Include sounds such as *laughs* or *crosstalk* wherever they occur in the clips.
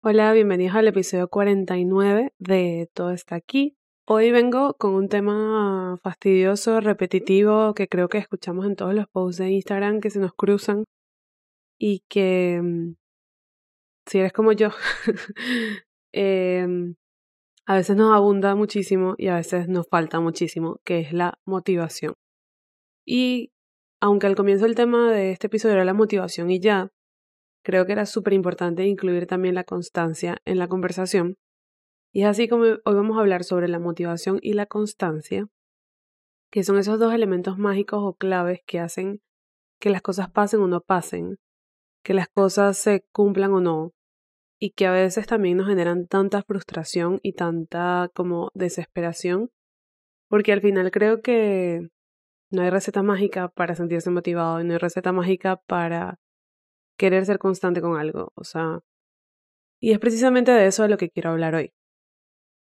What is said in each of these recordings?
Hola, bienvenidos al episodio 49 de Todo está aquí. Hoy vengo con un tema fastidioso, repetitivo, que creo que escuchamos en todos los posts de Instagram que se nos cruzan y que, mm, si eres como yo, *laughs* em, a veces nos abunda muchísimo y a veces nos falta muchísimo, que es la motivación. Y aunque al comienzo el tema de este episodio era la motivación y ya, creo que era súper importante incluir también la constancia en la conversación. Y es así como hoy vamos a hablar sobre la motivación y la constancia, que son esos dos elementos mágicos o claves que hacen que las cosas pasen o no pasen, que las cosas se cumplan o no, y que a veces también nos generan tanta frustración y tanta como desesperación, porque al final creo que no hay receta mágica para sentirse motivado y no hay receta mágica para querer ser constante con algo, o sea, y es precisamente de eso de lo que quiero hablar hoy.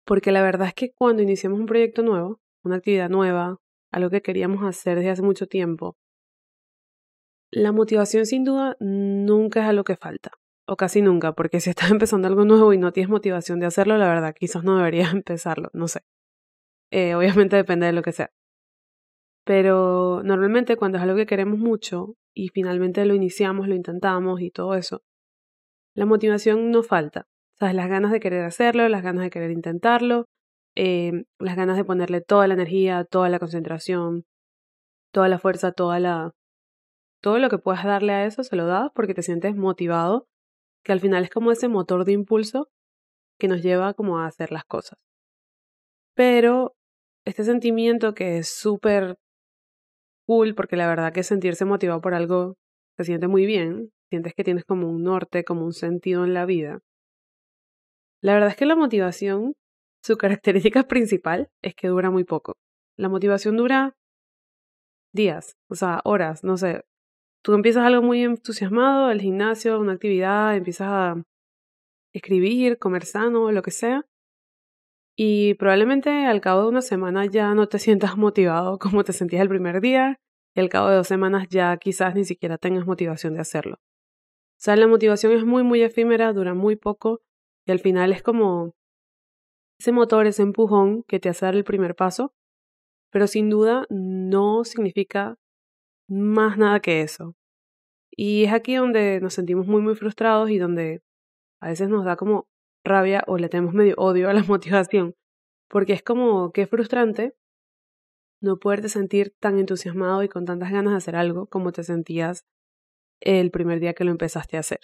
Porque la verdad es que cuando iniciamos un proyecto nuevo, una actividad nueva, algo que queríamos hacer desde hace mucho tiempo, la motivación sin duda nunca es algo que falta, o casi nunca, porque si estás *laughs* empezando algo nuevo y no tienes motivación de hacerlo, la verdad quizás no deberías *laughs* empezarlo, no sé. Eh, obviamente depende de lo que sea. Pero normalmente cuando es algo que queremos mucho y finalmente lo iniciamos, lo intentamos y todo eso, la motivación no falta. ¿Sabes? Las ganas de querer hacerlo, las ganas de querer intentarlo, eh, las ganas de ponerle toda la energía, toda la concentración, toda la fuerza, toda la... Todo lo que puedas darle a eso se lo das porque te sientes motivado, que al final es como ese motor de impulso que nos lleva como a hacer las cosas. Pero este sentimiento que es súper cool, porque la verdad que sentirse motivado por algo se siente muy bien, sientes que tienes como un norte, como un sentido en la vida. La verdad es que la motivación, su característica *laughs* principal es que dura muy poco. La motivación dura días, o sea, horas, no sé. Tú empiezas algo muy entusiasmado, el gimnasio, una actividad, empiezas a escribir, comer sano, lo que sea, y probablemente al cabo de una semana ya no te sientas motivado como te sentías el primer día y al cabo de dos semanas ya quizás ni siquiera tengas motivación de hacerlo. O sea, la motivación es muy, muy efímera, dura muy poco y al final es como ese motor, ese empujón que te hace dar el primer paso, pero sin duda no significa más nada que eso. Y es aquí donde nos sentimos muy, muy frustrados y donde a veces nos da como rabia o le tenemos medio odio a la *laughs* motivación, porque es como que frustrante no poderte sentir tan entusiasmado y con tantas ganas de hacer algo como te sentías el primer día que lo empezaste a hacer.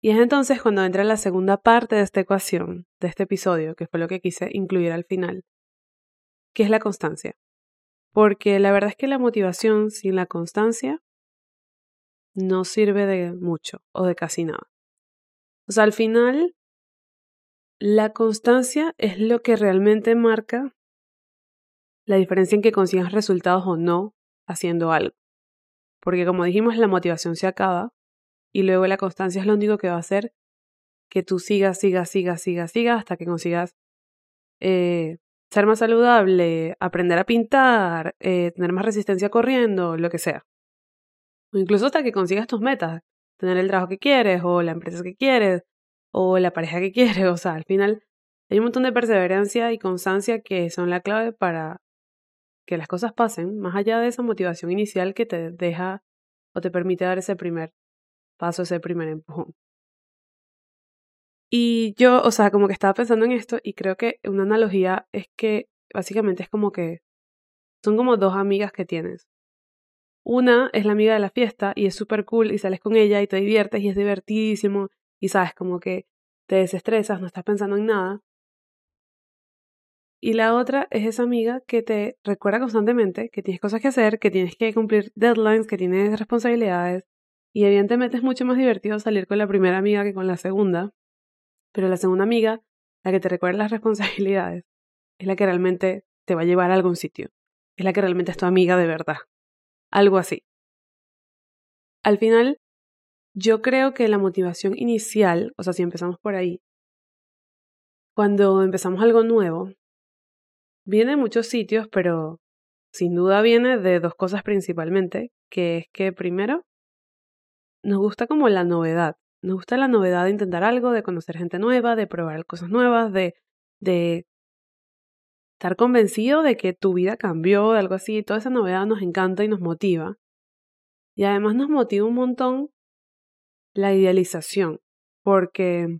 Y es entonces cuando entra la segunda parte de esta ecuación, de este episodio, que fue lo que quise incluir al final, que es la constancia. Porque la verdad es que la motivación sin la constancia no sirve de mucho o de casi nada. O sea, al final, la constancia es lo que realmente marca la diferencia en que consigas resultados o no haciendo algo. Porque como dijimos, la motivación se acaba y luego la constancia es lo único que va a hacer que tú sigas, sigas, sigas, sigas, sigas hasta que consigas eh, ser más saludable, aprender a pintar, eh, tener más resistencia corriendo, lo que sea. O incluso hasta que consigas tus metas, tener el trabajo que quieres o la empresa que quieres o la pareja que quieres. O sea, al final hay un montón de perseverancia y constancia que son la clave para que las cosas pasen, más allá de esa motivación inicial que te deja o te permite dar ese primer paso, ese primer empujón. Y yo, o sea, como que estaba pensando en esto y creo que una analogía es que básicamente es como que son como dos amigas que tienes. Una es la amiga de la fiesta y es súper cool y sales con ella y te diviertes y es divertidísimo y sabes como que te desestresas, no estás pensando en nada. Y la otra es esa amiga que te recuerda constantemente que tienes cosas que hacer, que tienes que cumplir deadlines, que tienes responsabilidades. Y evidentemente es mucho más divertido salir con la primera amiga que con la segunda. Pero la segunda amiga, la que te recuerda las *laughs* responsabilidades, es la que realmente te va a llevar a algún sitio. Es la que realmente es tu amiga de verdad algo así. Al final, yo creo que la motivación inicial, o sea, si empezamos por ahí, cuando empezamos algo nuevo, viene de muchos sitios, pero sin duda viene de dos cosas principalmente, que es que primero, nos gusta como la novedad, nos gusta la novedad de intentar algo, de conocer gente nueva, de probar cosas nuevas, de, de estar convencido de que tu vida cambió, de algo así. Toda esa novedad nos encanta y nos motiva. Y además nos motiva un montón la idealización, porque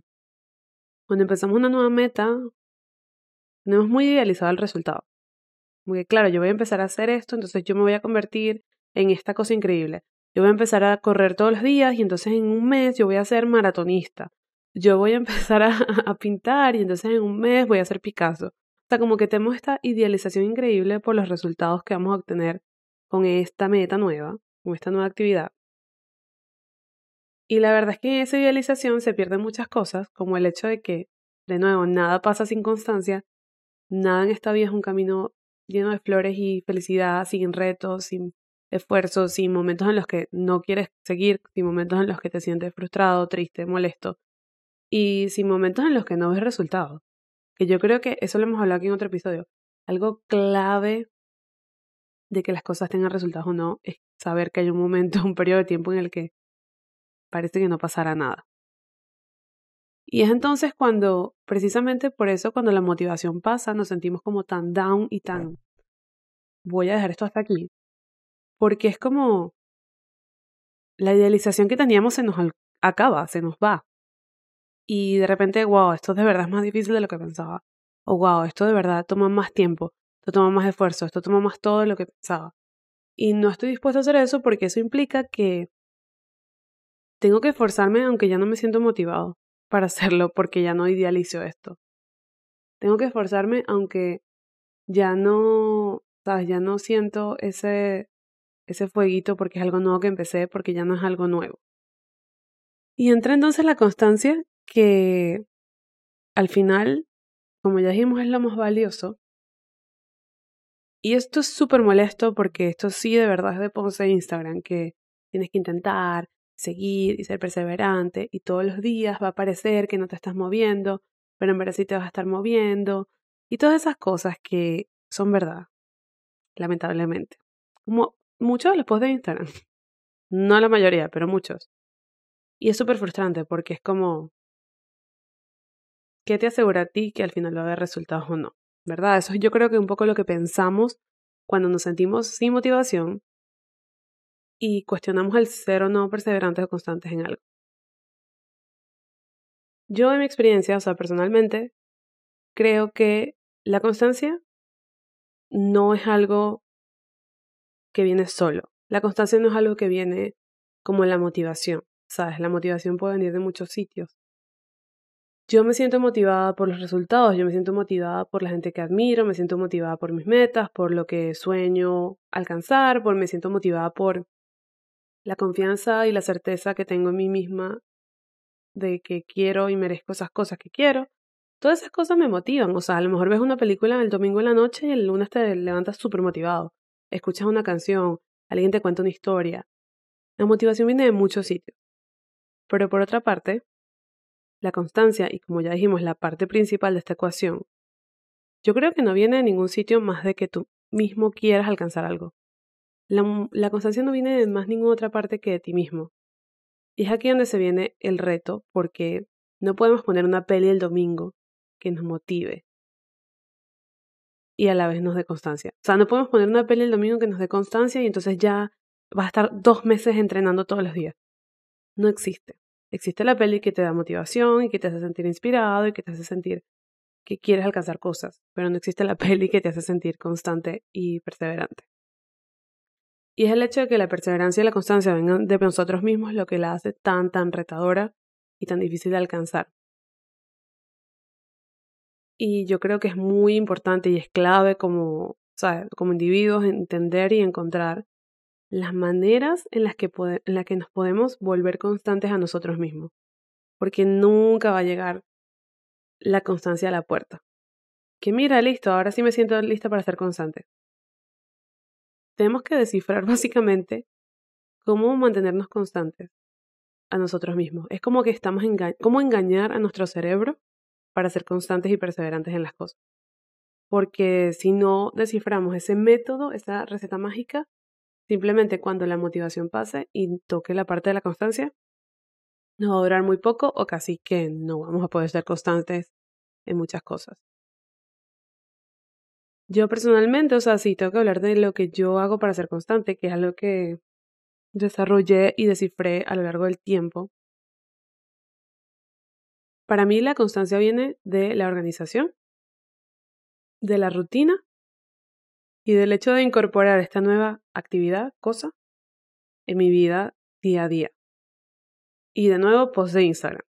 cuando empezamos una nueva meta, tenemos muy idealizado el resultado. Porque claro, yo voy a empezar a hacer esto, entonces yo me voy a convertir en esta cosa increíble. Yo voy a empezar a correr todos los días y entonces en un mes yo voy a ser maratonista. Yo voy a *laughs* empezar a, a pintar y entonces en un mes voy a ser Picasso. Sea, como que tenemos esta idealización increíble por los resultados que vamos a obtener con esta meta nueva, con esta nueva actividad. Y la verdad es que en esa idealización se pierden muchas cosas, como el hecho de que, de nuevo, nada pasa sin constancia, nada en esta vida es un camino lleno de flores y felicidad, sin retos, sin esfuerzos, sin momentos en los que no quieres seguir, sin momentos en los que te sientes frustrado, triste, molesto y sin momentos en los que no ves resultados. Que yo creo que eso lo hemos hablado aquí en otro episodio. Algo clave de que las cosas tengan resultados o no es saber que hay un momento, *laughs* un periodo de tiempo en el que parece que no pasará nada. Y es entonces cuando, precisamente por eso, cuando la motivación pasa, nos sentimos como tan down y tan, voy a dejar esto hasta aquí. Porque es como, la idealización que teníamos se nos acaba, se nos va. Y de repente, wow, esto de verdad es más difícil de lo que pensaba. O wow, esto de verdad toma más tiempo, esto toma más esfuerzo, esto toma más todo lo que pensaba. Y no estoy dispuesto a hacer eso porque eso implica que tengo que esforzarme aunque ya no me siento motivado para *laughs* hacerlo porque ya no idealizo esto. Tengo que esforzarme aunque ya no, sabes, ya no siento ese ese fueguito porque es algo nuevo que empecé, porque ya no es algo nuevo. Y entra entonces la constancia que al final, como ya dijimos, es lo más valioso. Y esto es súper molesto porque esto sí de verdad es de Ponce de Instagram, que tienes que intentar, seguir y ser perseverante y todos los días va a parecer que no te estás moviendo, pero en verdad sí te vas a estar moviendo y todas esas cosas que son verdad, lamentablemente. Como muchos de los posts de Instagram. *laughs* No la mayoría, pero muchos. Y es súper frustrante porque es como, ¿qué te asegura a ti que al final va a haber resultados o no? ¿Verdad? Eso yo creo que es un poco lo que pensamos cuando nos sentimos sin motivación y cuestionamos el ser o no perseverantes o constantes en algo. Yo en mi experiencia, o sea, personalmente, creo que la constancia no es algo que viene solo. La constancia no es algo que viene como la motivación, ¿sabes? La motivación puede venir de muchos sitios. Yo me siento motivada por los resultados, yo me siento motivada por la gente que admiro, me siento motivada por mis metas, por lo que sueño alcanzar, por me siento motivada por la confianza y la certeza que tengo en mí misma de que quiero y merezco esas cosas que quiero. Todas esas cosas me motivan. O sea, a lo mejor ves una película el domingo en la noche y el lunes te levantas súper motivado. Escuchas una canción, alguien te cuenta una historia. La motivación viene de muchos sitios. Pero por otra parte, la constancia, y como ya dijimos, la parte principal de esta ecuación, yo creo que no viene de ningún sitio más de que tú mismo quieras alcanzar algo. La, constancia no viene de más ninguna otra parte que de ti mismo. Y es aquí donde se viene el reto, porque no podemos poner una peli el domingo que nos motive y a la vez nos dé constancia. O sea, no podemos poner una peli el domingo que nos dé constancia y entonces ya vas a estar dos meses entrenando todos los días. No existe. Existe la peli que te da motivación y que te hace sentir inspirado y que te hace sentir que quieres alcanzar cosas, pero no existe la *laughs* peli que te hace sentir constante y perseverante. Y es el hecho de que la perseverancia y la constancia vengan de nosotros mismos lo que la hace tan, tan retadora y tan difícil de alcanzar. Y yo creo que es muy importante y es clave como, como individuos entender y encontrar las maneras en las, que en las que nos podemos volver constantes a nosotros mismos. Porque nunca va a llegar la constancia a la puerta. Que mira, listo, ahora sí me siento lista para ser constante tenemos que descifrar *laughs* básicamente cómo mantenernos constantes a nosotros mismos. Es como que estamos enga cómo engañar a nuestro cerebro para ser constantes y perseverantes en las cosas. Porque si no desciframos ese método, esa receta mágica, simplemente cuando la motivación pase y toque la parte de la constancia, nos va a durar muy poco o casi que no vamos a poder ser constantes en muchas cosas. Yo personalmente, o sea, sí tengo que hablar de lo que yo hago para ser constante, que es algo que desarrollé y descifré a lo largo del tiempo. Para mí la constancia viene de la organización, de la rutina y del hecho de incorporar esta nueva actividad, cosa, en mi vida día a día. Y de nuevo, post de Instagram.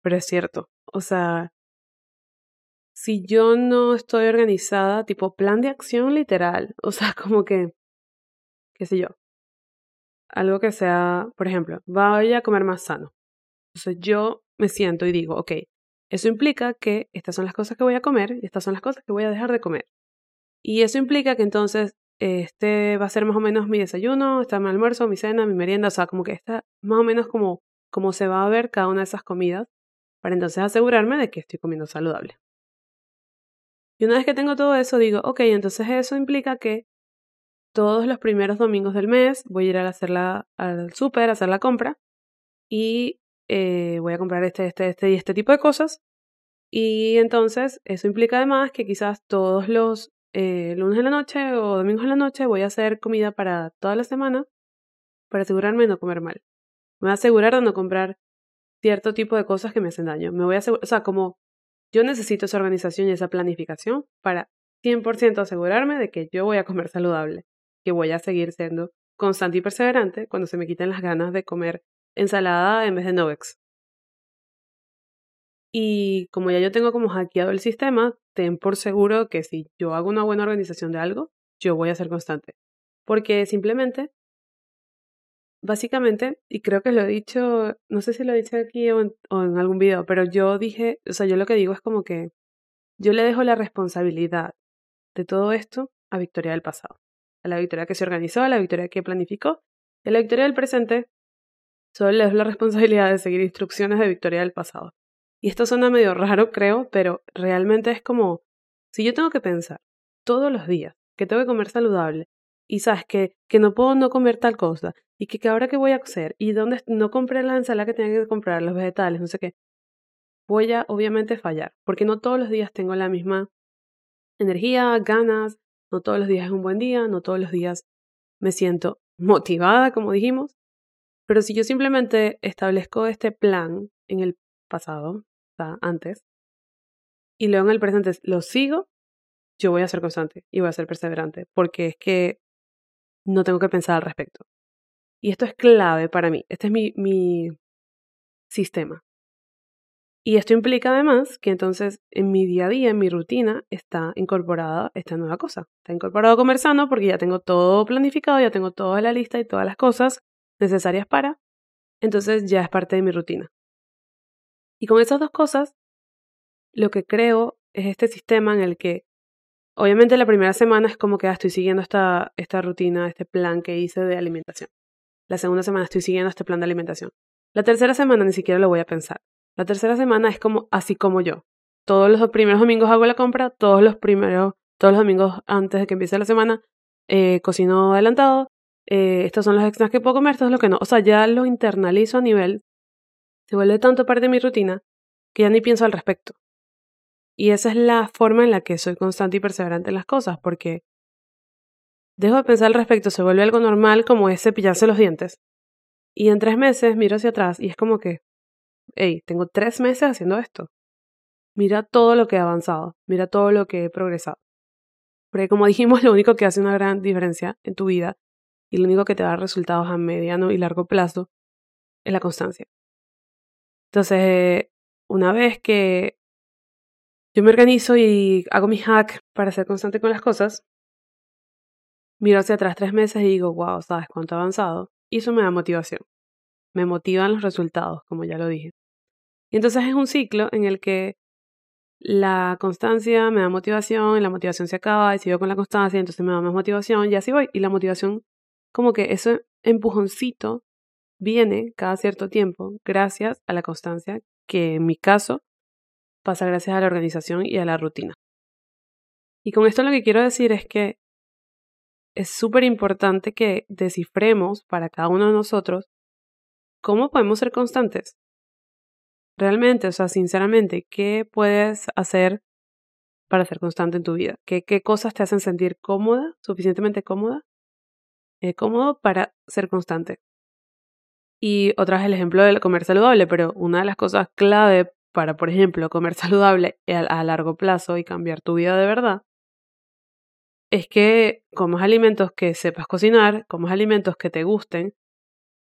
Pero es cierto, o sea, si yo no estoy organizada, tipo plan de acción literal, *laughs* o sea, como que, qué sé yo, algo que sea, por ejemplo, vaya a comer más sano. Entonces yo me siento y digo, ok, eso implica que estas son las cosas que voy a comer y estas son las cosas que voy a dejar de comer. Y eso implica que entonces este va a ser más o menos mi desayuno, está mi almuerzo, mi cena, mi merienda, o sea, como que está más o menos como, se va a ver cada una de esas comidas para entonces asegurarme de que estoy comiendo saludable. Y una vez que tengo todo eso, digo, ok, entonces eso implica que todos los primeros domingos del mes voy a ir a hacer al súper, a hacer la compra y eh, voy a comprar este, este, este y este tipo de cosas. Y entonces eso implica además que quizás todos los eh, lunes en la noche o domingos en la noche voy a hacer comida para toda la semana para asegurarme de no comer mal. Me voy a asegurar de no comprar cierto tipo de cosas que me hacen daño. Me voy a asegurar, o sea, como yo necesito esa organización y esa planificación para 100% asegurarme de que yo voy a comer saludable que voy a seguir siendo constante y perseverante cuando se me quiten las ganas de comer ensalada en vez de Novex. Y como ya yo tengo como hackeado el sistema, ten por seguro que si yo hago una buena organización de algo, yo voy a ser constante. Porque simplemente, básicamente, y creo que lo he dicho, no sé si lo he dicho aquí o en, algún video, pero yo dije, o sea, yo lo que digo es como que yo le dejo la responsabilidad de todo esto a Victoria del pasado a la victoria que se organizó, a la victoria que planificó. En la victoria del presente solo les la *laughs* responsabilidad de seguir instrucciones de victoria del pasado. Y esto suena medio raro, creo, pero realmente es como, si yo tengo que pensar todos los días que tengo que comer saludable y sabes que, que no puedo no comer tal cosa y que, que ahora qué voy a hacer y dónde no compré la ensalada que tenía que comprar, los vegetales, no sé qué, voy a obviamente fallar, porque no todos los días tengo la misma energía, ganas, no todos los días es un buen día, no todos los días me siento motivada, como dijimos. Pero si yo simplemente establezco este plan en el pasado, antes, y luego en el presente lo sigo, yo voy a ser constante y voy a ser perseverante, porque es que no tengo que pensar al respecto. Y esto es clave para mí. Este es mi, mi sistema. Y esto implica además que entonces en mi día a día, en mi rutina, está incorporada esta nueva cosa. Está incorporado comer sano porque ya tengo todo planificado, ya tengo toda la lista y todas las cosas necesarias para. Entonces ya es parte de mi rutina. Y con esas dos cosas, lo que creo es este sistema en el que, obviamente la primera semana es como que ah, estoy siguiendo esta, esta rutina, este plan que hice de alimentación. La segunda semana estoy siguiendo este plan de alimentación. La tercera semana ni siquiera lo voy a pensar. La tercera semana es como así como yo. Todos los primeros domingos hago la compra, todos los primeros, todos los domingos antes de que empiece la semana, eh, cocino adelantado. Eh, estos son los extras que puedo comer, esto es lo que no. O sea, ya lo internalizo a nivel, se vuelve tanto parte de mi rutina que ya ni pienso al respecto. Y esa es la forma en la que soy constante y perseverante en las cosas, porque dejo de pensar al respecto, se vuelve algo normal como es cepillarse los dientes. Y en tres meses miro hacia atrás y es como que, hey, tengo tres meses haciendo esto. Mira todo lo que he avanzado, mira todo lo que he progresado. Porque como *laughs* dijimos, lo único que hace una gran diferencia en tu vida y lo único que te da resultados a mediano y largo plazo es la constancia. Entonces, una vez que yo me organizo y hago mi hack para ser constante con las cosas, miro hacia atrás tres meses y digo, wow, ¿sabes cuánto he avanzado? Y eso me da motivación me motivan los resultados, como ya lo dije. Y entonces es un ciclo en el que la constancia me da motivación, y la motivación se acaba, y sigo con la constancia, entonces me da más motivación, y así voy. Y la motivación, como que ese empujoncito viene cada cierto tiempo gracias a la constancia, que en mi caso pasa gracias a la organización y a la rutina. Y con esto lo que quiero decir es que es súper importante que descifremos para cada uno de nosotros ¿Cómo podemos ser constantes? realmente, o sea, sinceramente, ¿qué puedes hacer para ser constante en tu vida? ¿Qué, qué cosas te hacen sentir cómoda, suficientemente cómoda, eh, cómodo para ser constante? Y otra vez el ejemplo del comer saludable, pero una de las cosas clave para, por ejemplo, comer *laughs* saludable a, largo plazo y cambiar tu vida de verdad, es que comas alimentos que sepas cocinar, comas alimentos que te gusten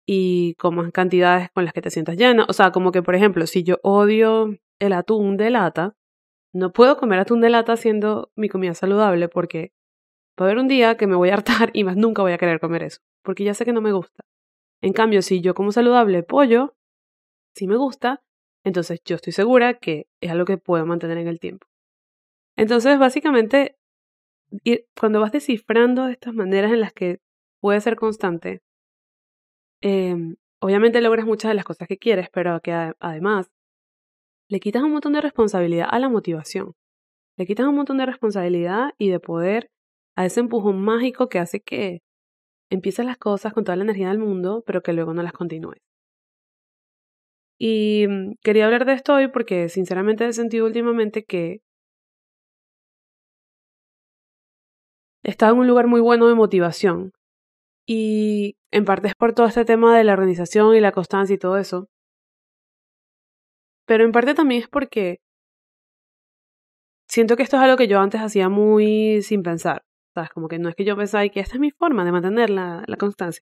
y comas cantidades con las que te sientas llena. O sea, como que, por ejemplo, si yo odio el atún de lata, no puedo comer atún de lata haciendo mi comida saludable porque va a haber un día que me voy a hartar *laughs* y más nunca voy a querer comer eso, porque ya sé que no me gusta. En cambio, si yo como saludable pollo, si me gusta, entonces yo estoy segura que es algo que puedo mantener en el tiempo. Entonces, básicamente, cuando vas descifrando estas maneras en las que puedes ser constante, em, obviamente logras muchas de las cosas que quieres, pero que además le quitas un montón de responsabilidad a la motivación. Le quitas un montón de responsabilidad y de poder a ese empujón mágico que hace que empiezas las cosas con toda la energía del mundo, pero que luego no las continúes. Y mm, quería hablar de esto hoy porque sinceramente he sentido últimamente que estaba en un lugar muy bueno de motivación. Y en parte es por todo este tema de la organización y la constancia y todo eso. Pero en parte también es porque siento que esto es algo que yo antes hacía muy sin pensar. ¿Sabes? Como que no es que yo pensaba que esta es mi forma de mantener la, la constancia,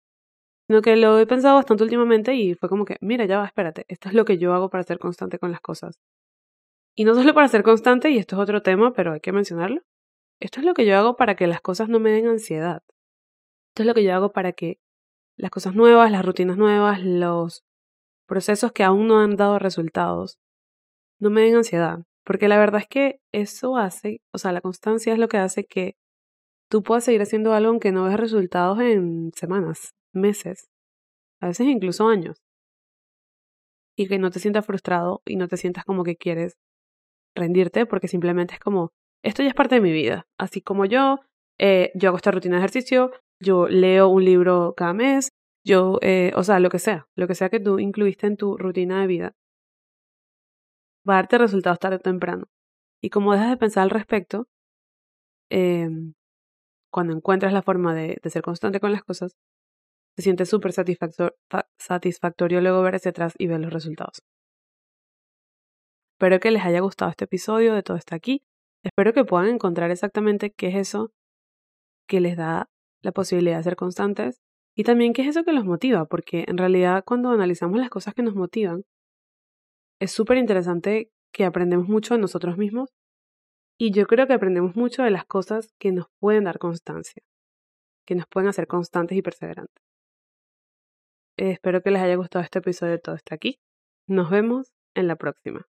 sino que lo he pensado bastante últimamente y fue como que, mira, ya va, espérate, esto es lo que yo hago para ser constante con las cosas. Y no solo para ser constante, y esto es otro tema, pero hay que mencionarlo, esto es lo que yo hago para que las cosas no me den ansiedad. Esto es lo que yo hago para que las cosas nuevas, las rutinas nuevas, los procesos que aún no han dado resultados, no me den ansiedad. Porque la verdad es que eso hace, o sea, la constancia es lo que hace que tú puedas seguir haciendo algo aunque no veas resultados en semanas, meses, a veces incluso años. Y que no te sientas frustrado y no te sientas como que quieres rendirte porque simplemente es como, esto ya es parte de mi vida. Así como yo, eh, yo hago esta rutina de ejercicio, yo leo un libro cada mes, yo, eh, o sea, lo que sea, lo que sea que tú incluiste en tu rutina de vida, va a darte resultados tarde o temprano. Y como dejas de pensar al respecto, eh, cuando encuentras la forma de, ser constante con las cosas, te sientes súper satisfactorio luego ver hacia atrás y ver los resultados. Espero que les haya gustado este episodio de todo está aquí. Espero que puedan encontrar exactamente qué es eso que les da la posibilidad de ser constantes y también qué es eso que los motiva, porque en realidad cuando analizamos las cosas que nos motivan, es súper interesante que aprendemos mucho de nosotros mismos y yo creo que aprendemos mucho de las cosas que nos pueden dar constancia, que nos pueden hacer constantes y perseverantes. espero que les haya gustado este episodio de Todo está aquí. Nos vemos en la próxima.